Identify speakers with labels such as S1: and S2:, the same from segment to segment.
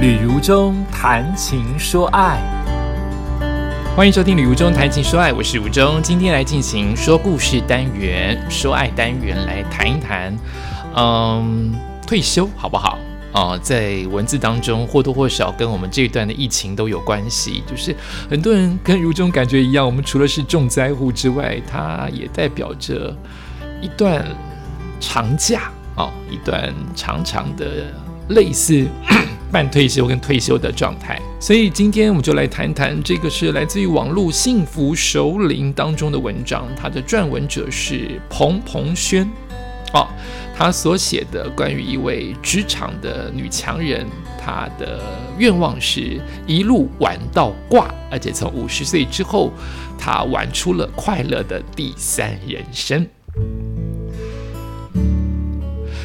S1: 旅如中谈情说爱，
S2: 欢迎收听《旅如中谈情说爱》，我是如中，今天来进行说故事单元、说爱单元，来谈一谈，嗯，退休好不好？啊，在文字当中或多或少跟我们这一段的疫情都有关系，就是很多人跟如中感觉一样，我们除了是重灾户之外，它也代表着一段长假啊，一段长长的类似。半退休跟退休的状态，所以今天我们就来谈谈这个是来自于网络幸福首领当中的文章，他的撰文者是彭彭轩，哦，他所写的关于一位职场的女强人，她的愿望是一路玩到挂，而且从五十岁之后，她玩出了快乐的第三人生。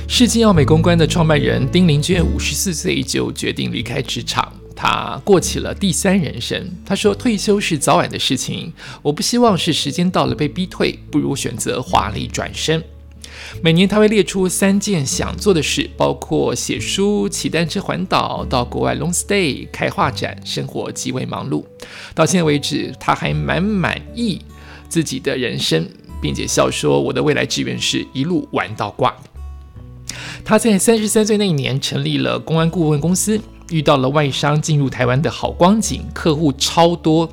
S2: 世纪奥美公关的创办人丁玲娟五十四岁就决定离开职场，她过起了第三人生。她说：“退休是早晚的事情，我不希望是时间到了被逼退，不如选择华丽转身。”每年他会列出三件想做的事，包括写书、骑单车环岛、到国外 long stay、开画展，生活极为忙碌。到现在为止，他还蛮满意自己的人生，并且笑说：“我的未来志愿是一路玩到挂。”他在三十三岁那一年成立了公安顾问公司，遇到了外商进入台湾的好光景，客户超多。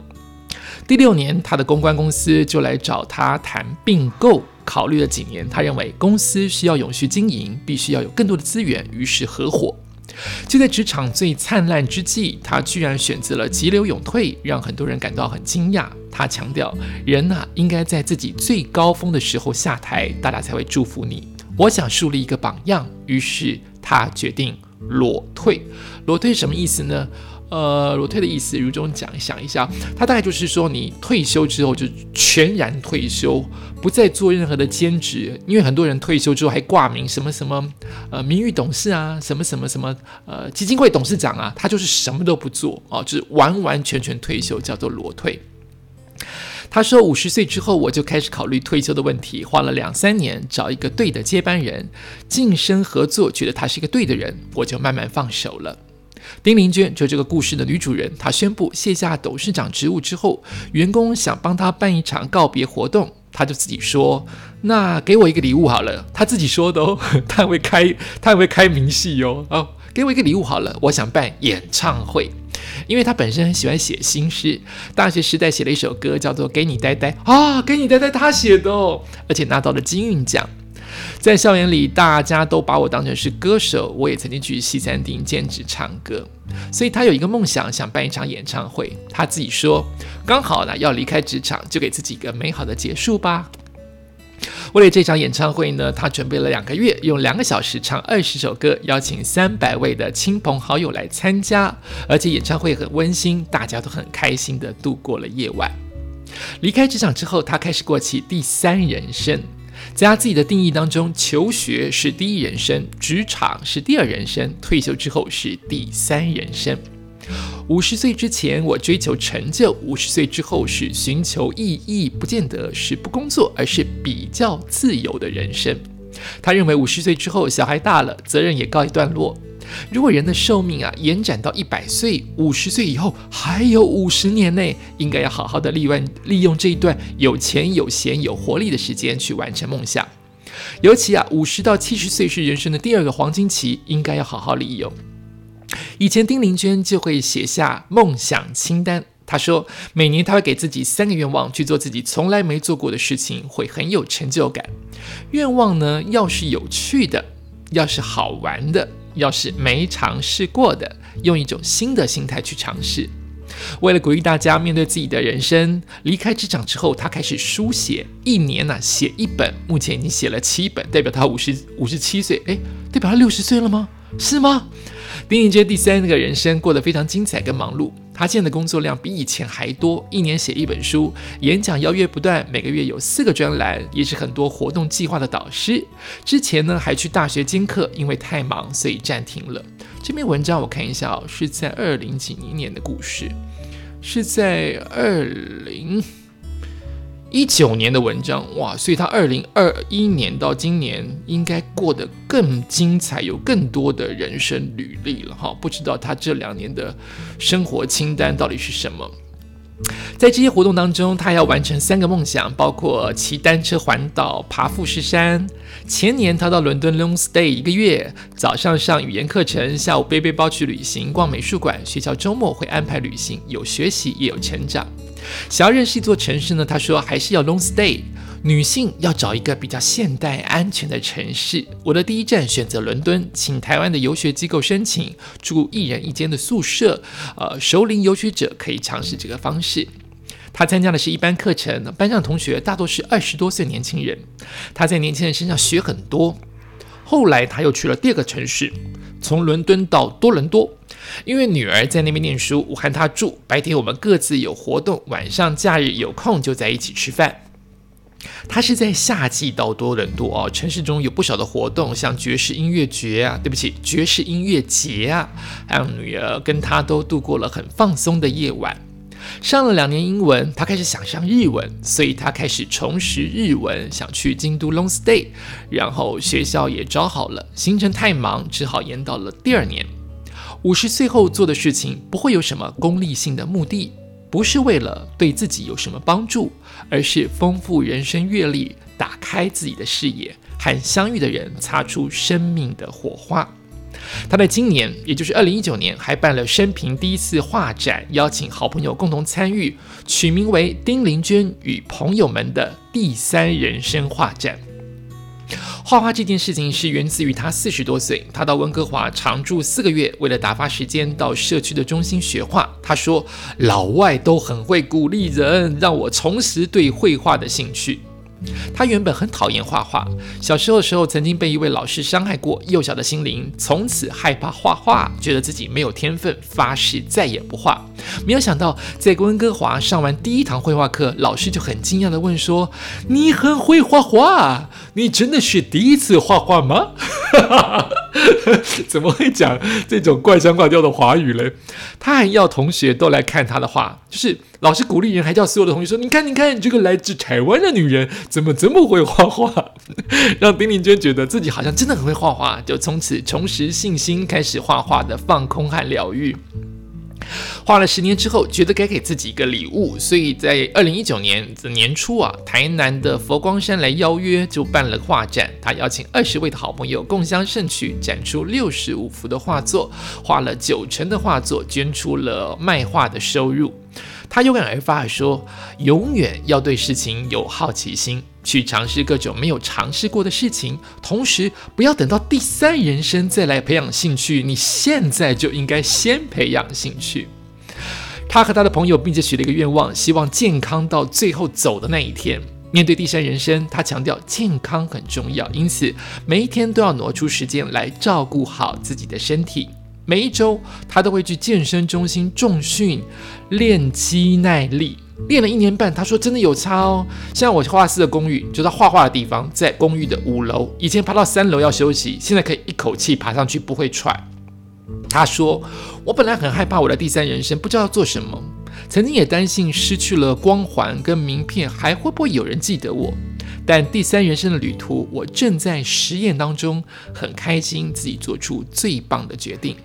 S2: 第六年，他的公关公司就来找他谈并购，考虑了几年，他认为公司需要永续经营，必须要有更多的资源，于是合伙。就在职场最灿烂之际，他居然选择了急流勇退，让很多人感到很惊讶。他强调，人呐，应该在自己最高峰的时候下台，大家才会祝福你。我想树立一个榜样，于是他决定裸退。裸退什么意思呢？呃，裸退的意思，如中讲想一下，他大概就是说，你退休之后就全然退休，不再做任何的兼职。因为很多人退休之后还挂名什么什么呃名誉董事啊，什么什么什么呃基金会董事长啊，他就是什么都不做哦，就是完完全全退休，叫做裸退。他说：“五十岁之后，我就开始考虑退休的问题，花了两三年找一个对的接班人，晋升合作，觉得他是一个对的人，我就慢慢放手了。”丁玲娟就这个故事的女主人，她宣布卸下董事长职务之后，员工想帮她办一场告别活动，她就自己说：“那给我一个礼物好了。”她自己说的哦，她会开，她会开明细哦。哦，给我一个礼物好了，我想办演唱会。因为他本身很喜欢写新诗，大学时代写了一首歌，叫做《给你呆呆》啊，《给你呆呆》他写的哦，而且拿到了金韵奖。在校园里，大家都把我当成是歌手，我也曾经去西餐厅兼职唱歌，所以他有一个梦想，想办一场演唱会。他自己说，刚好呢要离开职场，就给自己一个美好的结束吧。为了这场演唱会呢，他准备了两个月，用两个小时唱二十首歌，邀请三百位的亲朋好友来参加，而且演唱会很温馨，大家都很开心的度过了夜晚。离开职场之后，他开始过起第三人生，在他自己的定义当中，求学是第一人生，职场是第二人生，退休之后是第三人生。五十岁之前，我追求成就；五十岁之后，是寻求意义，不见得是不工作，而是比较自由的人生。他认为，五十岁之后，小孩大了，责任也告一段落。如果人的寿命啊延展到一百岁，五十岁以后还有五十年内，应该要好好的利用利用这一段有钱有闲有活力的时间去完成梦想。尤其啊，五十到七十岁是人生的第二个黄金期，应该要好好利用。以前丁玲娟就会写下梦想清单。她说，每年她会给自己三个愿望，去做自己从来没做过的事情，会很有成就感。愿望呢，要是有趣的，要是好玩的，要是没尝试过的，用一种新的心态去尝试。为了鼓励大家面对自己的人生，离开职场之后，他开始书写，一年呢写一本，目前已经写了七本，代表他五十五十七岁，诶，代表他六十岁了吗？是吗？丁玲娟第三个人生过得非常精彩跟忙碌，他现在的工作量比以前还多，一年写一本书，演讲邀约不断，每个月有四个专栏，也是很多活动计划的导师。之前呢还去大学兼课，因为太忙所以暂停了。这篇文章我看一下哦，是在二零几年的故事，是在二零一九年的文章，哇！所以他二零二一年到今年应该过得更精彩，有更多的人生履历了哈。不知道他这两年的生活清单到底是什么？在这些活动当中，他要完成三个梦想，包括骑单车环岛、爬富士山。前年他到伦敦 long stay 一个月，早上上语言课程，下午背背包去旅行、逛美术馆。学校周末会安排旅行，有学习也有成长。想要认识一座城市呢？他说还是要 long stay。女性要找一个比较现代、安全的城市。我的第一站选择伦敦，请台湾的游学机构申请住一人一间的宿舍。呃，熟龄游学者可以尝试这个方式。他参加的是一般课程，班上同学大多是二十多岁年轻人。他在年轻人身上学很多。后来他又去了第二个城市，从伦敦到多伦多。因为女儿在那边念书，我和她住。白天我们各自有活动，晚上假日有空就在一起吃饭。他是在夏季到多伦多哦，城市中有不少的活动，像爵士音乐节啊，对不起，爵士音乐节啊，让女儿跟他都度过了很放松的夜晚。上了两年英文，他开始想上日文，所以他开始重拾日文，想去京都 long stay。然后学校也招好了，行程太忙，只好延到了第二年。五十岁后做的事情不会有什么功利性的目的，不是为了对自己有什么帮助，而是丰富人生阅历，打开自己的视野，和相遇的人擦出生命的火花。他在今年，也就是二零一九年，还办了生平第一次画展，邀请好朋友共同参与，取名为“丁玲娟与朋友们的第三人生画展”。画画这件事情是源自于他四十多岁，他到温哥华常住四个月，为了打发时间，到社区的中心学画。他说：“老外都很会鼓励人，让我重拾对绘画的兴趣。”他原本很讨厌画画，小时候的时候曾经被一位老师伤害过，幼小的心灵从此害怕画画，觉得自己没有天分，发誓再也不画。没有想到在温哥华上完第一堂绘画课，老师就很惊讶地问说：“你很会画画？你真的是第一次画画吗？” 怎么会讲这种怪腔怪调的华语嘞？他还要同学都来看他的画，就是老师鼓励人，还叫所有的同学说：“你看，你看，你这个来自台湾的女人怎么这么会画画？” 让丁玲娟觉得自己好像真的很会画画，就从此重拾信心，开始画画的放空和疗愈。画了十年之后，觉得该给自己一个礼物，所以在二零一九年的年初啊，台南的佛光山来邀约，就办了画展。他邀请二十位的好朋友共襄盛举，展出六十五幅的画作，画了九成的画作捐出了卖画的收入。他有感而发地说：“永远要对事情有好奇心，去尝试各种没有尝试过的事情。同时，不要等到第三人生再来培养兴趣，你现在就应该先培养兴趣。”他和他的朋友并且许了一个愿望，希望健康到最后走的那一天。面对第三人生，他强调健康很重要，因此每一天都要挪出时间来照顾好自己的身体。每一周，他都会去健身中心重训练肌耐力，练了一年半。他说：“真的有差哦。”像我画室的公寓，就在画画的地方，在公寓的五楼。以前爬到三楼要休息，现在可以一口气爬上去，不会喘。他说：“我本来很害怕我的第三人生，不知道要做什么。曾经也担心失去了光环跟名片，还会不会有人记得我？但第三人生的旅途，我正在实验当中，很开心自己做出最棒的决定。”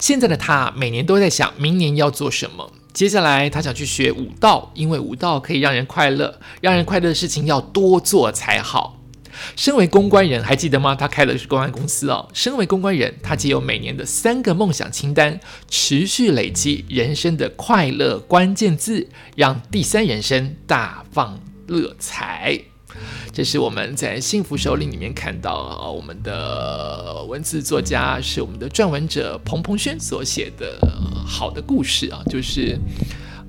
S2: 现在的他每年都在想明年要做什么。接下来他想去学武道，因为武道可以让人快乐，让人快乐的事情要多做才好。身为公关人，还记得吗？他开的是公关公司哦。身为公关人，他既有每年的三个梦想清单，持续累积人生的快乐关键字，让第三人生大放乐彩。这是我们在《幸福首领》里面看到啊，我们的文字作家是我们的撰文者彭彭轩所写的好的故事啊，就是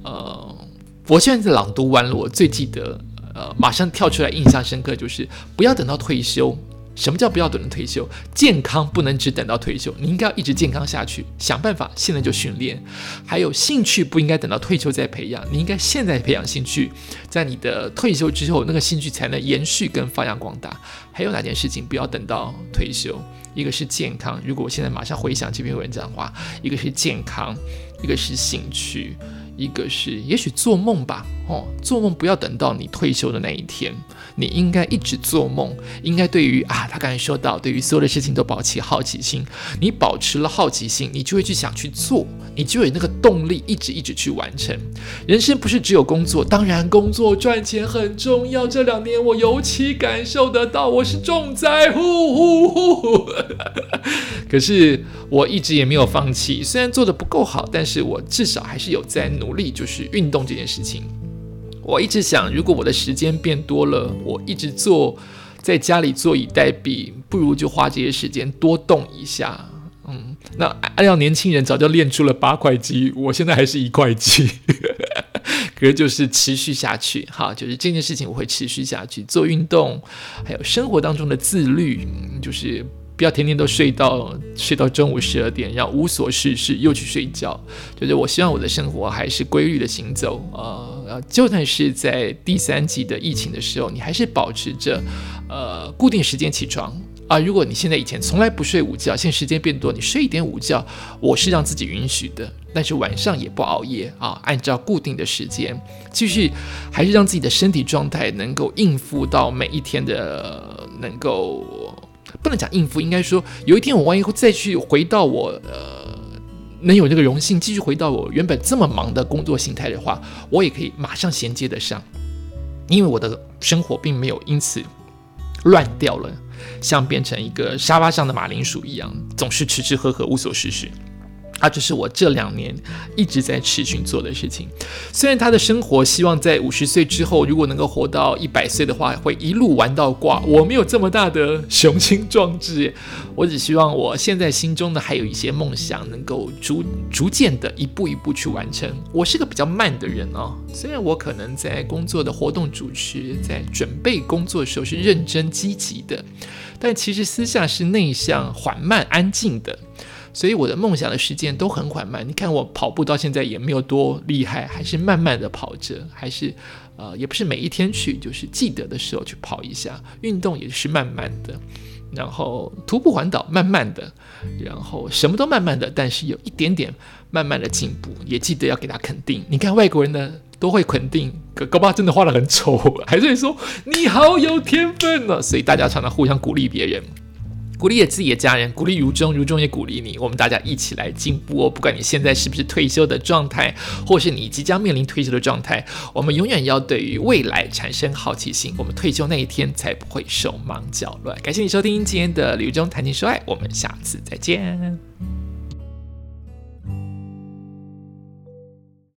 S2: 呃，我现在朗读完了，我最记得呃，马上跳出来印象深刻，就是不要等到退休。什么叫不要等到退休？健康不能只等到退休，你应该要一直健康下去，想办法现在就训练。还有兴趣不应该等到退休再培养，你应该现在培养兴趣，在你的退休之后，那个兴趣才能延续跟发扬光大。还有哪件事情不要等到退休？一个是健康，如果我现在马上回想这篇文章的话，一个是健康，一个是兴趣，一个是也许做梦吧，哦，做梦不要等到你退休的那一天。你应该一直做梦，应该对于啊，他刚才说到，对于所有的事情都保持好奇心。你保持了好奇心，你就会去想去做，你就有那个动力，一直一直去完成。人生不是只有工作，当然工作赚钱很重要。这两年我尤其感受得到，我是重在乎。可是我一直也没有放弃，虽然做的不够好，但是我至少还是有在努力，就是运动这件事情。我一直想，如果我的时间变多了，我一直坐在家里坐以待毙，不如就花这些时间多动一下。嗯，那按照年轻人早就练出了八块肌，我现在还是一块肌，可是就是持续下去。哈，就是这件事情我会持续下去做运动，还有生活当中的自律，就是。不要天天都睡到睡到中午十二点，然后无所事事又去睡觉。就是我希望我的生活还是规律的行走呃，呃就算是在第三季的疫情的时候，你还是保持着呃固定时间起床啊。如果你现在以前从来不睡午觉，现在时间变多，你睡一点午觉，我是让自己允许的。但是晚上也不熬夜啊，按照固定的时间继续，还是让自己的身体状态能够应付到每一天的能够。不能讲应付，应该说有一天我万一会再去回到我呃能有这个荣幸继续回到我原本这么忙的工作形态的话，我也可以马上衔接得上，因为我的生活并没有因此乱掉了，像变成一个沙发上的马铃薯一样，总是吃吃喝喝无所事事。啊，这是我这两年一直在持续做的事情。虽然他的生活希望在五十岁之后，如果能够活到一百岁的话，会一路玩到挂。我没有这么大的雄心壮志，我只希望我现在心中的还有一些梦想，能够逐逐渐的一步一步去完成。我是个比较慢的人哦，虽然我可能在工作的活动主持，在准备工作的时候是认真积极的，但其实私下是内向、缓慢、安静的。所以我的梦想的时间都很缓慢。你看我跑步到现在也没有多厉害，还是慢慢的跑着，还是呃，也不是每一天去，就是记得的时候去跑一下。运动也是慢慢的，然后徒步环岛慢慢的，然后什么都慢慢的，但是有一点点慢慢的进步，也记得要给他肯定。你看外国人呢都会肯定，可高巴真的画的很丑，还是说你好有天分呢。所以大家常常互相鼓励别人。鼓励自己的家人，鼓励如中，如中也鼓励你。我们大家一起来进步哦！不管你现在是不是退休的状态，或是你即将面临退休的状态，我们永远要对于未来产生好奇心。我们退休那一天才不会手忙脚乱。感谢你收听今天的《如中谈情说爱》，我们下次再见。